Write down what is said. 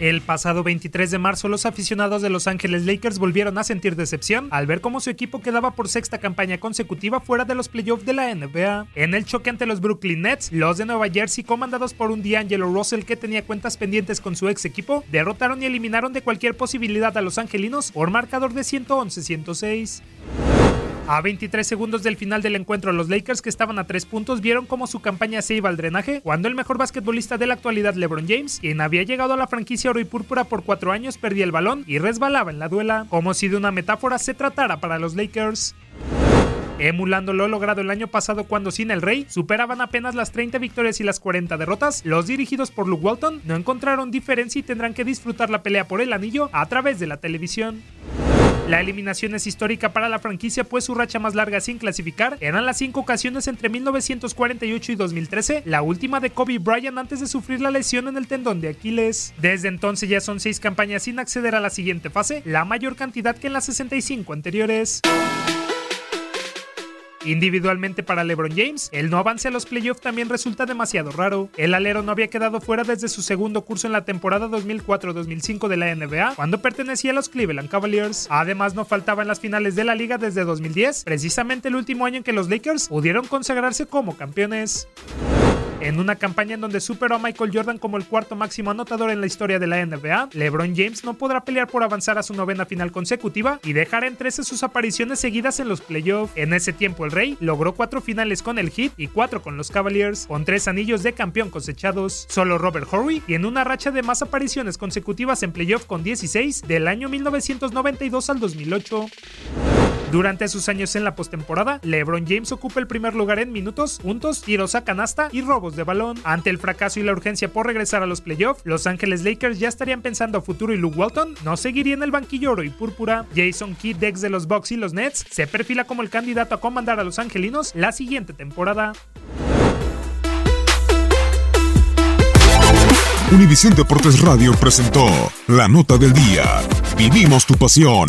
El pasado 23 de marzo, los aficionados de Los Ángeles Lakers volvieron a sentir decepción al ver cómo su equipo quedaba por sexta campaña consecutiva fuera de los playoffs de la NBA. En el choque ante los Brooklyn Nets, los de Nueva Jersey, comandados por un D'Angelo Russell que tenía cuentas pendientes con su ex equipo, derrotaron y eliminaron de cualquier posibilidad a los angelinos por marcador de 111-106. A 23 segundos del final del encuentro, los Lakers, que estaban a 3 puntos, vieron cómo su campaña se iba al drenaje cuando el mejor basquetbolista de la actualidad, LeBron James, quien había llegado a la franquicia oro y púrpura por 4 años, perdía el balón y resbalaba en la duela, como si de una metáfora se tratara para los Lakers. Emulando lo logrado el año pasado cuando sin el Rey superaban apenas las 30 victorias y las 40 derrotas, los dirigidos por Luke Walton no encontraron diferencia y tendrán que disfrutar la pelea por el anillo a través de la televisión. La eliminación es histórica para la franquicia, pues su racha más larga sin clasificar eran las cinco ocasiones entre 1948 y 2013, la última de Kobe Bryant antes de sufrir la lesión en el tendón de Aquiles. Desde entonces ya son seis campañas sin acceder a la siguiente fase, la mayor cantidad que en las 65 anteriores. Individualmente para LeBron James, el no avance a los playoffs también resulta demasiado raro. El alero no había quedado fuera desde su segundo curso en la temporada 2004-2005 de la NBA, cuando pertenecía a los Cleveland Cavaliers. Además, no faltaba en las finales de la liga desde 2010, precisamente el último año en que los Lakers pudieron consagrarse como campeones. En una campaña en donde superó a Michael Jordan como el cuarto máximo anotador en la historia de la NBA, LeBron James no podrá pelear por avanzar a su novena final consecutiva y dejar en 13 sus apariciones seguidas en los playoffs. En ese tiempo el Rey logró cuatro finales con el Heat y cuatro con los Cavaliers, con tres anillos de campeón cosechados. Solo Robert Horry tiene una racha de más apariciones consecutivas en playoff con 16 del año 1992 al 2008. Durante sus años en la postemporada, LeBron James ocupa el primer lugar en minutos, puntos, tiros a canasta y robos de balón. Ante el fracaso y la urgencia por regresar a los playoffs, Los Ángeles Lakers ya estarían pensando a futuro y Luke Walton no seguiría en el banquillo oro y púrpura. Jason Kidd, ex de los Bucks y los Nets, se perfila como el candidato a comandar a los angelinos la siguiente temporada. Univisión Deportes Radio presentó La Nota del Día. Vivimos tu pasión.